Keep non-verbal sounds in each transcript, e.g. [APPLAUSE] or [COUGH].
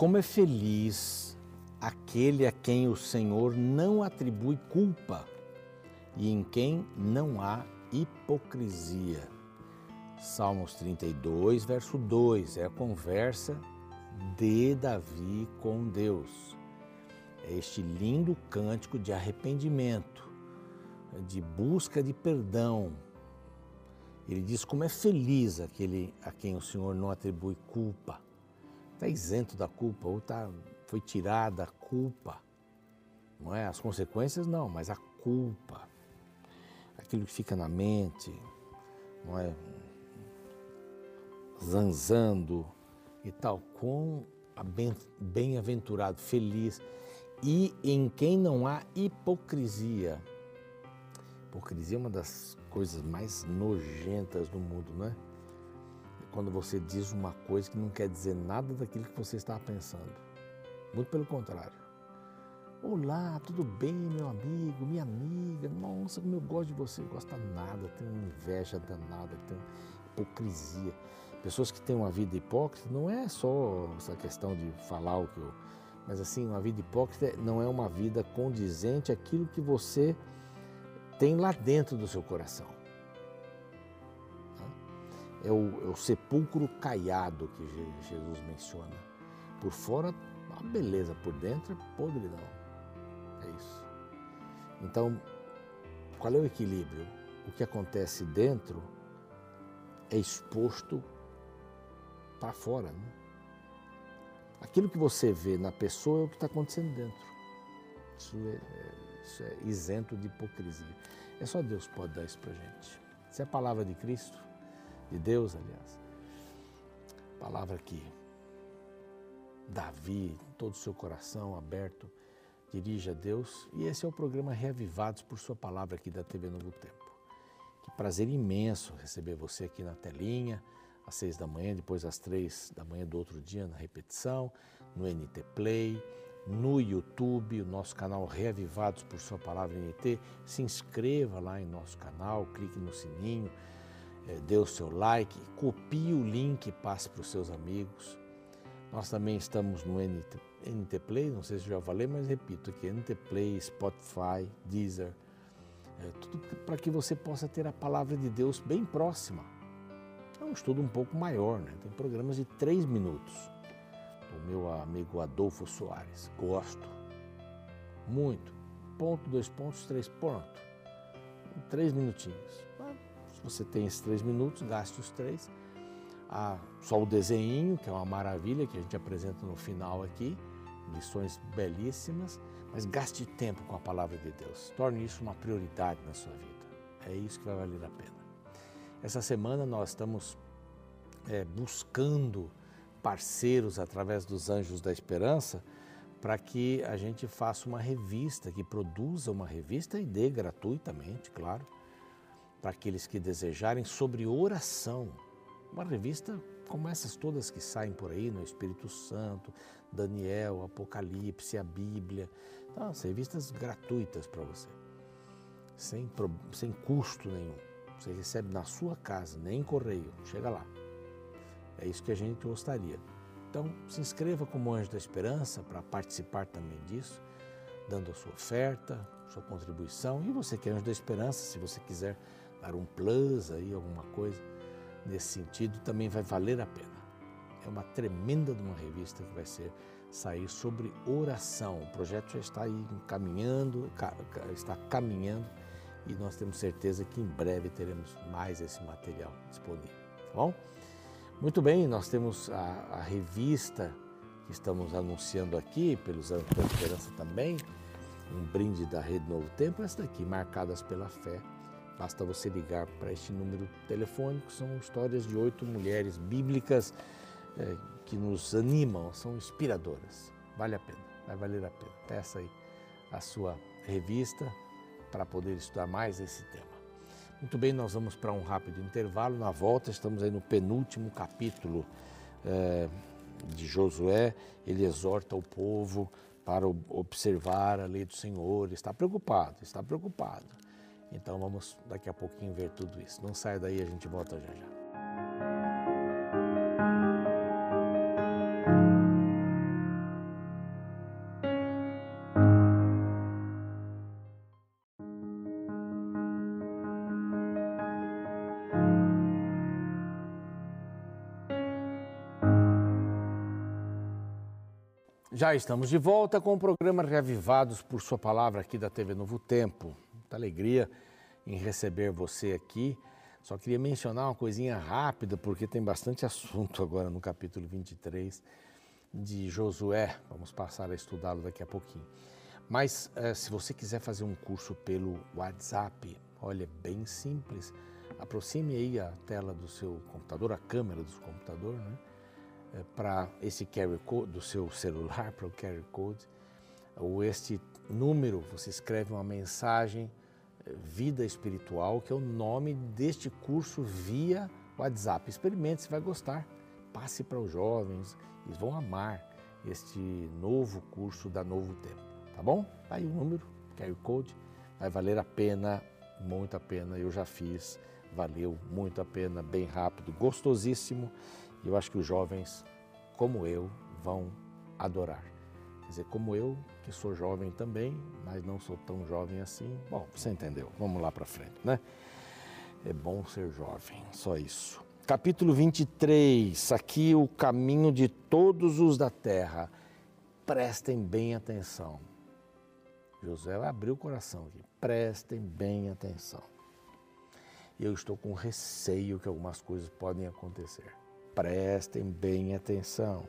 como é feliz aquele a quem o Senhor não atribui culpa e em quem não há hipocrisia. Salmos 32, verso 2, é a conversa de Davi com Deus. É este lindo cântico de arrependimento, de busca de perdão. Ele diz como é feliz aquele a quem o Senhor não atribui culpa. Está isento da culpa ou tá, foi tirada a culpa. Não é? As consequências não, mas a culpa. Aquilo que fica na mente, não é? Zanzando e tal. Com bem-aventurado, feliz e em quem não há hipocrisia. Hipocrisia é uma das coisas mais nojentas do mundo, não é? Quando você diz uma coisa que não quer dizer nada daquilo que você está pensando. Muito pelo contrário. Olá, tudo bem, meu amigo, minha amiga? Nossa, como eu gosto de você. Gosta nada, tem inveja danada, tem hipocrisia. Pessoas que têm uma vida hipócrita não é só essa questão de falar o que eu mas assim, uma vida hipócrita não é uma vida condizente àquilo que você tem lá dentro do seu coração. É o, é o sepulcro caiado que Jesus menciona. Por fora, a beleza, por dentro, podridão. É isso. Então, qual é o equilíbrio? O que acontece dentro é exposto para fora. Né? Aquilo que você vê na pessoa é o que está acontecendo dentro. Isso é, é, isso é isento de hipocrisia. É só Deus pode dar isso para gente. Isso é a palavra de Cristo, de Deus, aliás. Palavra que Davi, todo o seu coração aberto, dirige a Deus. E esse é o programa Reavivados por Sua Palavra aqui da TV Novo Tempo. Que prazer imenso receber você aqui na telinha às seis da manhã, depois às três da manhã do outro dia na repetição, no NT Play, no YouTube, o nosso canal Reavivados por Sua Palavra NT. Se inscreva lá em nosso canal, clique no sininho, dê o seu like, copie o link e passe para os seus amigos. Nós também estamos no NT, NT Play, não sei se já falei, mas repito aqui, NT Play, Spotify, Deezer, é, tudo para que você possa ter a palavra de Deus bem próxima é um estudo um pouco maior, né? tem programas de três minutos. O meu amigo Adolfo Soares, gosto muito. Ponto, dois pontos, três, pronto. Três minutinhos. Você tem esses três minutos, gaste os três. Ah, só o desenho, que é uma maravilha, que a gente apresenta no final aqui, lições belíssimas, mas gaste tempo com a palavra de Deus. Torne isso uma prioridade na sua vida. É isso que vai valer a pena. Essa semana nós estamos é, buscando parceiros através dos Anjos da Esperança para que a gente faça uma revista, que produza uma revista e dê gratuitamente, claro, para aqueles que desejarem sobre oração. Uma revista como essas todas que saem por aí, no Espírito Santo, Daniel, Apocalipse, a Bíblia. Então, as revistas gratuitas para você, sem, sem custo nenhum. Você recebe na sua casa, nem correio. Chega lá. É isso que a gente gostaria. Então, se inscreva como Anjo da Esperança para participar também disso, dando a sua oferta, sua contribuição. E você que é Anjo da Esperança, se você quiser dar um plus aí, alguma coisa nesse sentido, também vai valer a pena. É uma tremenda de uma revista que vai ser sair sobre oração. O projeto já está aí caminhando, está caminhando e nós temos certeza que em breve teremos mais esse material disponível. Tá bom? Muito bem, nós temos a, a revista que estamos anunciando aqui, pelos anos da esperança também, um brinde da Rede Novo Tempo, essa daqui, Marcadas pela Fé. Basta você ligar para este número telefônico, são histórias de oito mulheres bíblicas é, que nos animam, são inspiradoras. Vale a pena, vai valer a pena. Peça aí a sua revista para poder estudar mais esse tema. Muito bem, nós vamos para um rápido intervalo. Na volta, estamos aí no penúltimo capítulo é, de Josué. Ele exorta o povo para observar a lei do Senhor. Está preocupado, está preocupado. Então vamos daqui a pouquinho ver tudo isso. Não sai daí, a gente volta já já. Já estamos de volta com o programa Reavivados por Sua Palavra aqui da TV Novo Tempo. Muita alegria em receber você aqui. Só queria mencionar uma coisinha rápida, porque tem bastante [LAUGHS] assunto agora no capítulo 23 de Josué. Vamos passar a estudá-lo daqui a pouquinho. Mas eh, se você quiser fazer um curso pelo WhatsApp, olha, é bem simples. Aproxime aí a tela do seu computador, a câmera do seu computador, né? É, para esse carry code do seu [LAUGHS] celular, para o carry code, ou este número, você escreve uma mensagem Vida Espiritual, que é o nome deste curso via WhatsApp. Experimente, você vai gostar. Passe para os jovens, eles vão amar este novo curso da Novo Tempo, tá bom? Tá aí o número, carry code, vai valer a pena, muito a pena. Eu já fiz, valeu muito a pena, bem rápido, gostosíssimo e eu acho que os jovens, como eu, vão adorar. Quer dizer, como eu, que sou jovem também, mas não sou tão jovem assim. Bom, você entendeu. Vamos lá para frente, né? É bom ser jovem, só isso. Capítulo 23, aqui o caminho de todos os da terra. Prestem bem atenção. José abriu o coração aqui. Prestem bem atenção. Eu estou com receio que algumas coisas podem acontecer. Prestem bem atenção.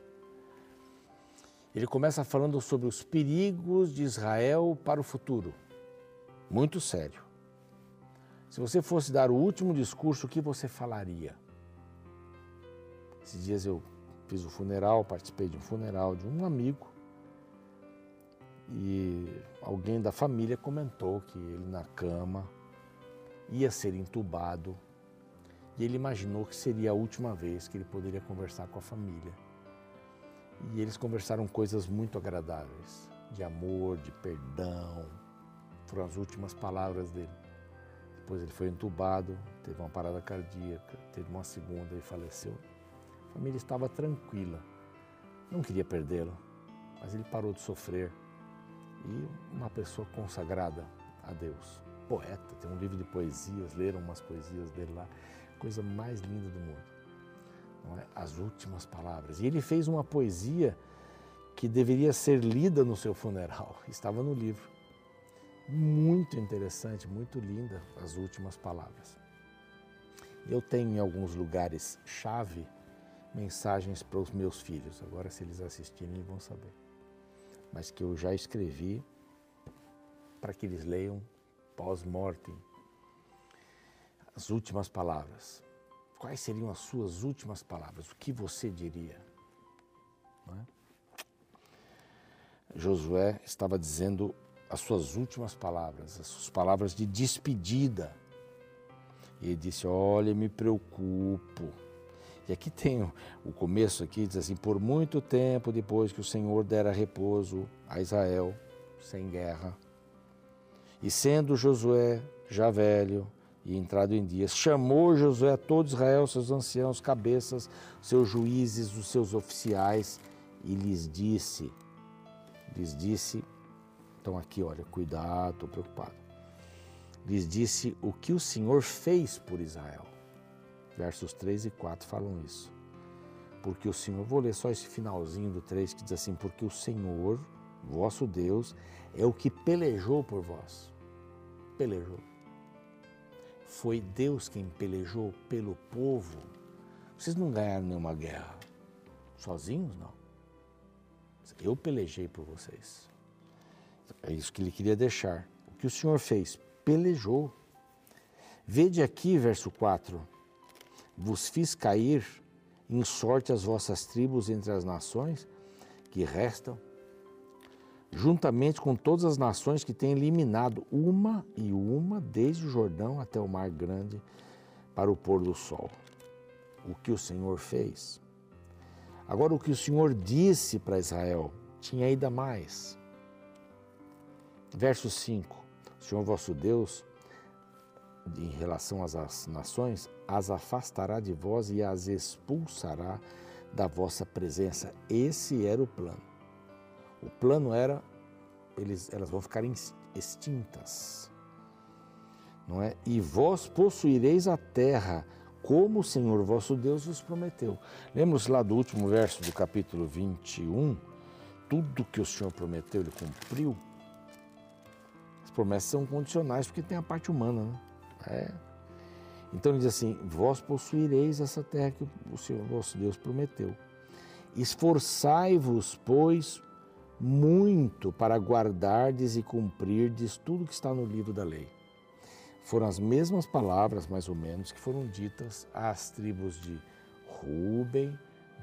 Ele começa falando sobre os perigos de Israel para o futuro. Muito sério. Se você fosse dar o último discurso, o que você falaria? Esses dias eu fiz o funeral, participei de um funeral de um amigo e alguém da família comentou que ele na cama ia ser entubado e ele imaginou que seria a última vez que ele poderia conversar com a família. E eles conversaram coisas muito agradáveis, de amor, de perdão. Foram as últimas palavras dele. Depois ele foi entubado, teve uma parada cardíaca, teve uma segunda e faleceu. A família estava tranquila, não queria perdê-lo, mas ele parou de sofrer. E uma pessoa consagrada a Deus, poeta, tem um livro de poesias, leram umas poesias dele lá coisa mais linda do mundo. É? As últimas palavras. E ele fez uma poesia que deveria ser lida no seu funeral. [LAUGHS] Estava no livro. Muito interessante, muito linda as últimas palavras. Eu tenho em alguns lugares chave mensagens para os meus filhos. Agora, se eles assistirem, vão saber. Mas que eu já escrevi para que eles leiam pós-mortem as últimas palavras. Quais seriam as suas últimas palavras? O que você diria? É? Josué estava dizendo as suas últimas palavras, as suas palavras de despedida. E ele disse: Olha, me preocupo. E aqui tem o começo aqui, diz assim: Por muito tempo depois que o Senhor dera repouso a Israel, sem guerra, e sendo Josué já velho, e entrado em dias. Chamou Josué a todo Israel, seus anciãos, cabeças, seus juízes, os seus oficiais, e lhes disse, lhes disse, então aqui, olha, cuidado, estou preocupado. Lhes disse o que o Senhor fez por Israel. Versos 3 e 4 falam isso. Porque o Senhor, vou ler só esse finalzinho do 3 que diz assim: Porque o Senhor, vosso Deus, é o que pelejou por vós. Pelejou foi Deus quem pelejou pelo povo. Vocês não ganharam nenhuma guerra sozinhos, não. Eu pelejei por vocês. É isso que ele queria deixar. O que o Senhor fez? Pelejou. Vede aqui, verso 4: Vos fiz cair em sorte as vossas tribos entre as nações que restam juntamente com todas as nações que têm eliminado uma e uma, desde o Jordão até o Mar Grande, para o pôr do sol. O que o Senhor fez. Agora, o que o Senhor disse para Israel tinha ainda mais. Verso 5: O Senhor vosso Deus, em relação às nações, as afastará de vós e as expulsará da vossa presença. Esse era o plano. O plano era eles, elas vão ficar extintas. Não é? E vós possuireis a terra, como o Senhor vosso Deus vos prometeu. Lembra-se lá do último verso do capítulo 21? tudo que o Senhor prometeu, ele cumpriu, as promessas são condicionais porque tem a parte humana, né? É. Então ele diz assim: Vós possuireis essa terra que o Senhor, vosso Deus, prometeu. Esforçai-vos, pois, muito para guardardes e cumprirdes tudo que está no livro da lei. Foram as mesmas palavras, mais ou menos, que foram ditas às tribos de Ruben,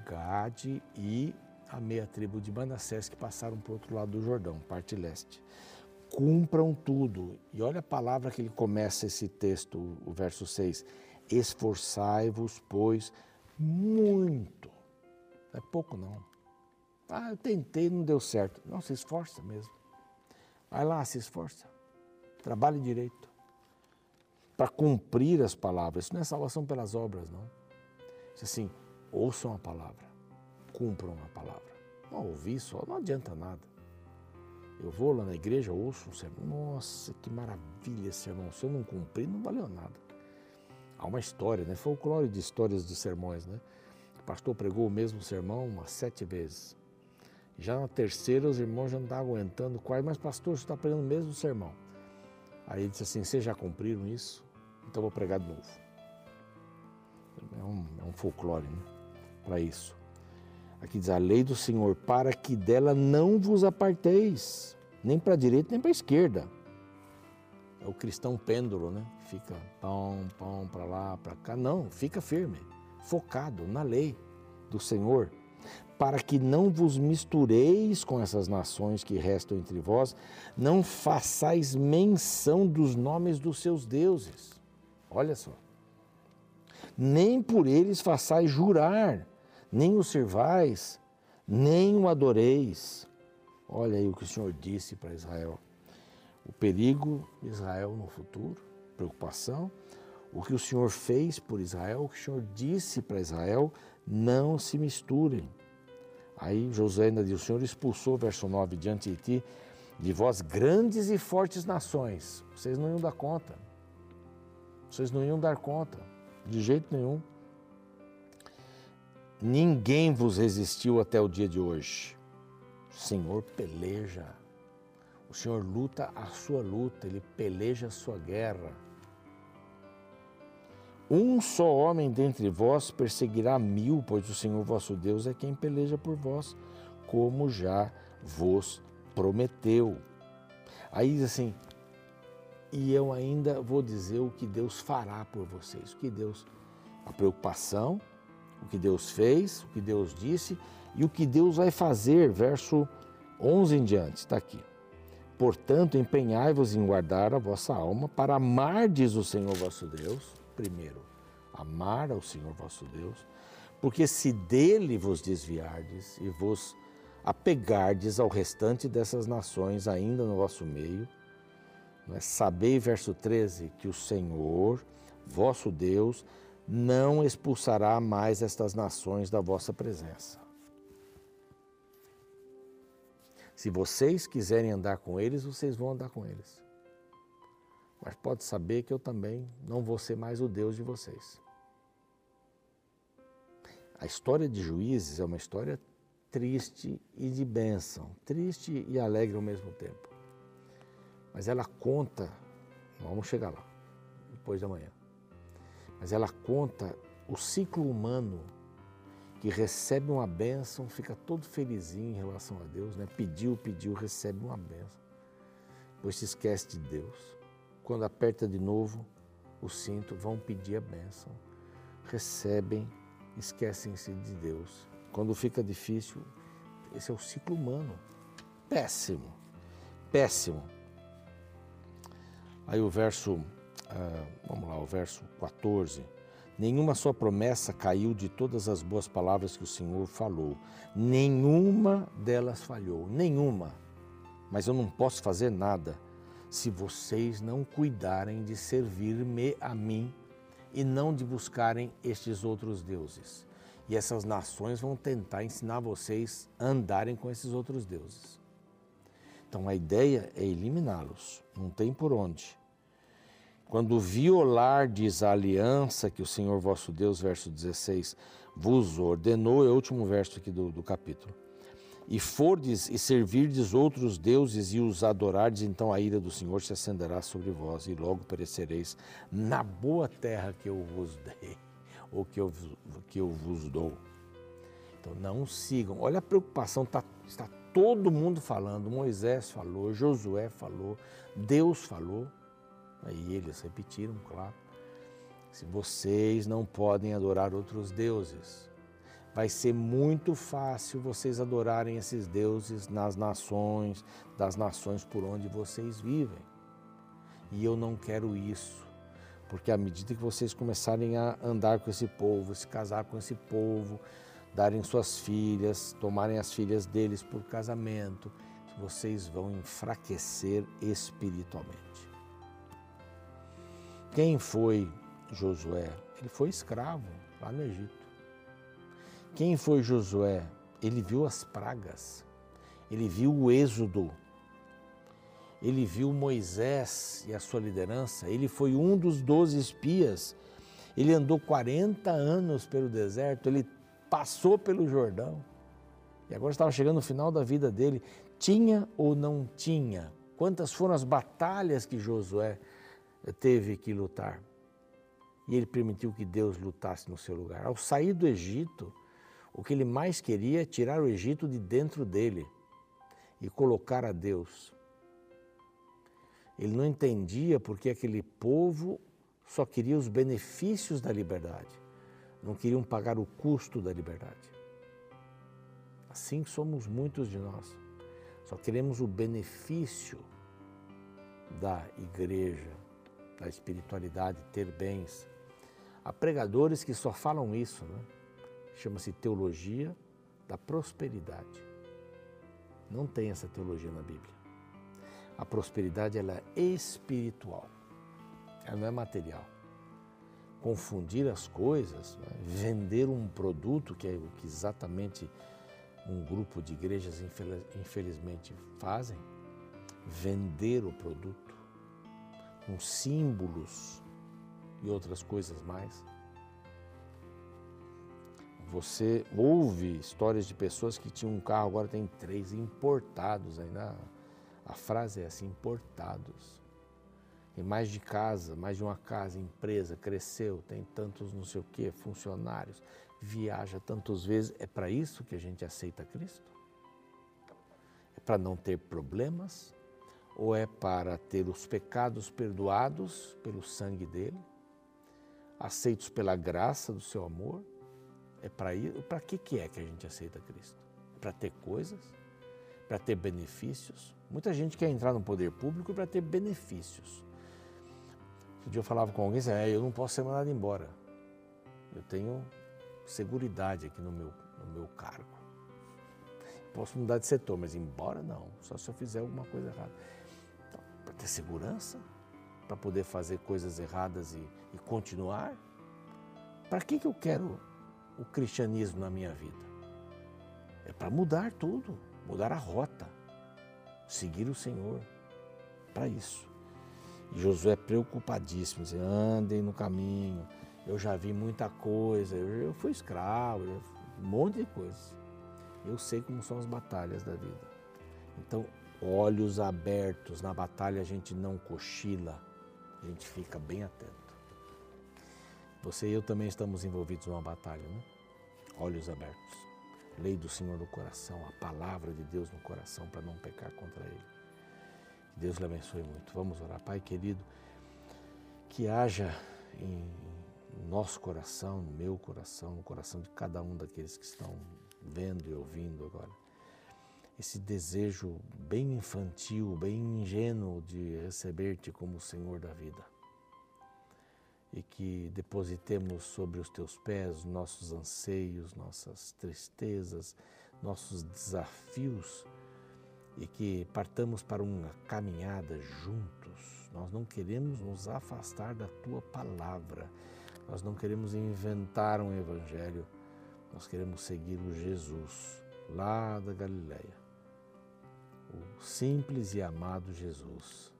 Gade e a meia tribo de Manassés que passaram para o outro lado do Jordão, parte leste. Cumpram tudo. E olha a palavra que ele começa esse texto, o verso 6. Esforçai-vos, pois, muito. Não é pouco, não. Ah, eu tentei, não deu certo. Não, se esforça mesmo. Vai lá, se esforça. Trabalhe direito. Para cumprir as palavras. Isso não é salvação pelas obras, não. Isso assim, ouçam a palavra, cumpram a palavra. Não ouvir só, não adianta nada. Eu vou lá na igreja, ouço um sermão. Nossa, que maravilha esse sermão. Se eu não cumprir, não valeu nada. Há uma história, né? Folclore de histórias de sermões, né? O pastor pregou o mesmo sermão umas sete vezes. Já na terceira, os irmãos já não estavam aguentando quase, mas pastor, você está pregando o mesmo sermão. Aí ele disse assim: Vocês já cumpriram isso? Então vou pregar de novo. É um, é um folclore né? para isso. Aqui diz a lei do Senhor, para que dela não vos aparteis, nem para a direita nem para a esquerda. É o cristão pêndulo, né? Fica pão, pão para lá, para cá. Não, fica firme, focado na lei do Senhor para que não vos mistureis com essas nações que restam entre vós, não façais menção dos nomes dos seus deuses. Olha só. Nem por eles façais jurar, nem o servais, nem o adoreis. Olha aí o que o Senhor disse para Israel. O perigo de Israel no futuro, preocupação. O que o Senhor fez por Israel, o que o Senhor disse para Israel, não se misturem. Aí Josué ainda diz: O Senhor expulsou, verso 9, diante de ti, de vós grandes e fortes nações. Vocês não iam dar conta. Vocês não iam dar conta, de jeito nenhum. Ninguém vos resistiu até o dia de hoje. O Senhor peleja. O Senhor luta a sua luta, ele peleja a sua guerra. Um só homem dentre vós perseguirá mil, pois o Senhor vosso Deus é quem peleja por vós, como já vos prometeu. Aí diz assim: e eu ainda vou dizer o que Deus fará por vocês, o que Deus, a preocupação, o que Deus fez, o que Deus disse e o que Deus vai fazer, verso 11 em diante, está aqui. Portanto, empenhai-vos em guardar a vossa alma para amardes o Senhor vosso Deus primeiro, amar ao Senhor vosso Deus, porque se dele vos desviardes e vos apegardes ao restante dessas nações ainda no vosso meio, é? sabei, verso 13, que o Senhor, vosso Deus, não expulsará mais estas nações da vossa presença. Se vocês quiserem andar com eles, vocês vão andar com eles. Mas pode saber que eu também não vou ser mais o Deus de vocês. A história de juízes é uma história triste e de bênção, triste e alegre ao mesmo tempo. Mas ela conta, vamos chegar lá, depois da manhã, mas ela conta o ciclo humano que recebe uma bênção, fica todo felizinho em relação a Deus, né? pediu, pediu, recebe uma bênção, depois se esquece de Deus quando aperta de novo o cinto, vão pedir a bênção. Recebem, esquecem-se de Deus. Quando fica difícil, esse é o ciclo humano. Péssimo, péssimo. Aí o verso, ah, vamos lá, o verso 14. Nenhuma sua promessa caiu de todas as boas palavras que o Senhor falou. Nenhuma delas falhou, nenhuma. Mas eu não posso fazer nada se vocês não cuidarem de servir-me a mim e não de buscarem estes outros deuses. E essas nações vão tentar ensinar vocês a andarem com esses outros deuses. Então a ideia é eliminá-los, não tem por onde. Quando violardes a aliança que o Senhor vosso Deus, verso 16, vos ordenou, é o último verso aqui do, do capítulo e fordes e servirdes outros deuses e os adorardes, então a ira do Senhor se acenderá sobre vós e logo perecereis na boa terra que eu vos dei, ou que eu, que eu vos dou. Então não sigam. Olha a preocupação, tá, está todo mundo falando. Moisés falou, Josué falou, Deus falou. Aí eles repetiram, claro. Se vocês não podem adorar outros deuses, vai ser muito fácil vocês adorarem esses deuses nas nações, das nações por onde vocês vivem. E eu não quero isso, porque à medida que vocês começarem a andar com esse povo, se casar com esse povo, darem suas filhas, tomarem as filhas deles por casamento, vocês vão enfraquecer espiritualmente. Quem foi Josué? Ele foi escravo lá no Egito. Quem foi Josué? Ele viu as pragas, ele viu o êxodo, ele viu Moisés e a sua liderança, ele foi um dos doze espias, ele andou 40 anos pelo deserto, ele passou pelo Jordão e agora estava chegando no final da vida dele. Tinha ou não tinha? Quantas foram as batalhas que Josué teve que lutar? E ele permitiu que Deus lutasse no seu lugar. Ao sair do Egito, o que ele mais queria é tirar o Egito de dentro dele e colocar a Deus. Ele não entendia porque aquele povo só queria os benefícios da liberdade, não queriam pagar o custo da liberdade. Assim somos muitos de nós. Só queremos o benefício da igreja, da espiritualidade, ter bens. Há pregadores que só falam isso, né? Chama-se teologia da prosperidade. Não tem essa teologia na Bíblia. A prosperidade ela é espiritual, ela não é material. Confundir as coisas, né? vender um produto, que é o que exatamente um grupo de igrejas infelizmente fazem, vender o produto com símbolos e outras coisas mais você ouve histórias de pessoas que tinham um carro, agora tem três, importados ainda. A frase é assim, importados. Tem mais de casa, mais de uma casa, empresa, cresceu, tem tantos não sei o quê, funcionários, viaja tantas vezes. É para isso que a gente aceita Cristo? É para não ter problemas? Ou é para ter os pecados perdoados pelo sangue dele? Aceitos pela graça do seu amor? É para ir, para que que é que a gente aceita Cristo? Para ter coisas, para ter benefícios. Muita gente quer entrar no poder público para ter benefícios. Um dia eu falava com alguém, é, eu não posso ser mandado embora. Eu tenho seguridade aqui no meu, no meu cargo. Posso mudar de setor, mas embora não, só se eu fizer alguma coisa errada. Então, para ter segurança, para poder fazer coisas erradas e, e continuar. Para que, que eu quero o cristianismo na minha vida? É para mudar tudo, mudar a rota, seguir o Senhor. Para isso. E Josué é preocupadíssimo, dizendo, andem no caminho, eu já vi muita coisa, eu, fui escravo, um monte de coisa. Eu sei como são as batalhas da vida. Então, olhos abertos, na batalha a gente não cochila, a gente fica bem atento. Você e eu também estamos envolvidos numa batalha, né? Olhos abertos. Lei do Senhor no coração, a palavra de Deus no coração para não pecar contra Ele. Que Deus lhe abençoe muito. Vamos orar. Pai querido, que haja em nosso coração, no meu coração, no coração de cada um daqueles que estão vendo e ouvindo agora, esse desejo bem infantil, bem ingênuo de receber-te como o Senhor da vida e que depositemos sobre os teus pés nossos anseios, nossas tristezas, nossos desafios e que partamos para uma caminhada juntos. Nós não queremos nos afastar da tua palavra, nós não queremos inventar um evangelho, nós queremos seguir o Jesus lá da Galileia, o simples e amado Jesus.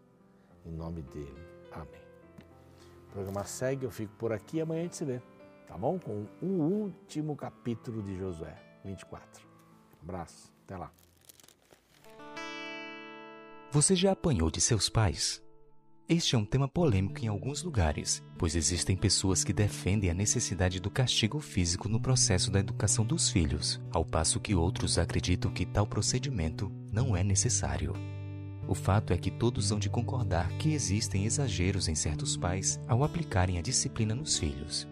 Em nome dele. Amém. O programa segue, eu fico por aqui e amanhã a gente se vê, tá bom? Com o último capítulo de Josué 24. Um abraço, até lá. Você já apanhou de seus pais? Este é um tema polêmico em alguns lugares, pois existem pessoas que defendem a necessidade do castigo físico no processo da educação dos filhos, ao passo que outros acreditam que tal procedimento não é necessário. O fato é que todos hão de concordar que existem exageros em certos pais ao aplicarem a disciplina nos filhos.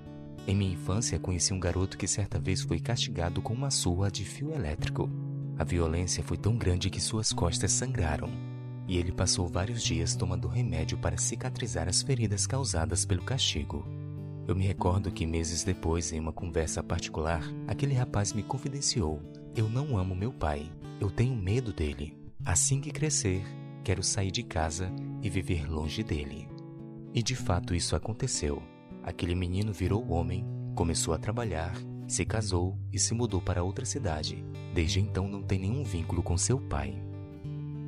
Em minha infância, conheci um garoto que certa vez foi castigado com uma surra de fio elétrico. A violência foi tão grande que suas costas sangraram e ele passou vários dias tomando remédio para cicatrizar as feridas causadas pelo castigo. Eu me recordo que meses depois, em uma conversa particular, aquele rapaz me confidenciou: Eu não amo meu pai, eu tenho medo dele. Assim que crescer, quero sair de casa e viver longe dele. E de fato isso aconteceu. Aquele menino virou homem, começou a trabalhar, se casou e se mudou para outra cidade. Desde então não tem nenhum vínculo com seu pai.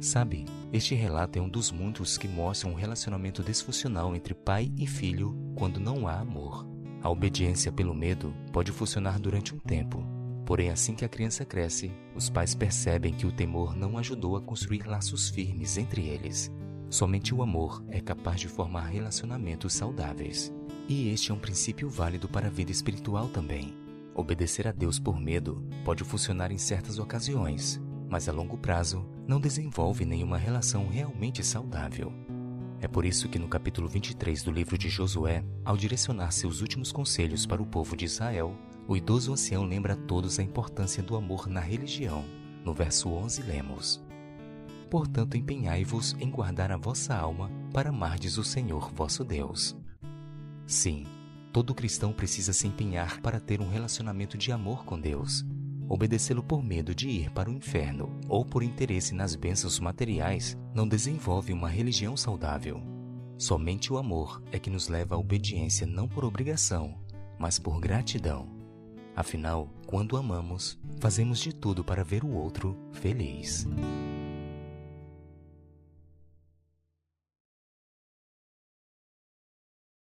Sabe, este relato é um dos muitos que mostram um relacionamento disfuncional entre pai e filho quando não há amor. A obediência pelo medo pode funcionar durante um tempo, porém, assim que a criança cresce, os pais percebem que o temor não ajudou a construir laços firmes entre eles. Somente o amor é capaz de formar relacionamentos saudáveis. E este é um princípio válido para a vida espiritual também. Obedecer a Deus por medo pode funcionar em certas ocasiões, mas a longo prazo não desenvolve nenhuma relação realmente saudável. É por isso que no capítulo 23 do livro de Josué, ao direcionar seus últimos conselhos para o povo de Israel, o idoso ancião lembra a todos a importância do amor na religião. No verso 11 lemos: Portanto, empenhai-vos em guardar a vossa alma para amardes o Senhor vosso Deus. Sim, todo cristão precisa se empenhar para ter um relacionamento de amor com Deus, Obedecê-lo por medo de ir para o inferno ou por interesse nas bênçãos materiais não desenvolve uma religião saudável. Somente o amor é que nos leva à obediência não por obrigação, mas por gratidão. Afinal, quando amamos, fazemos de tudo para ver o outro feliz.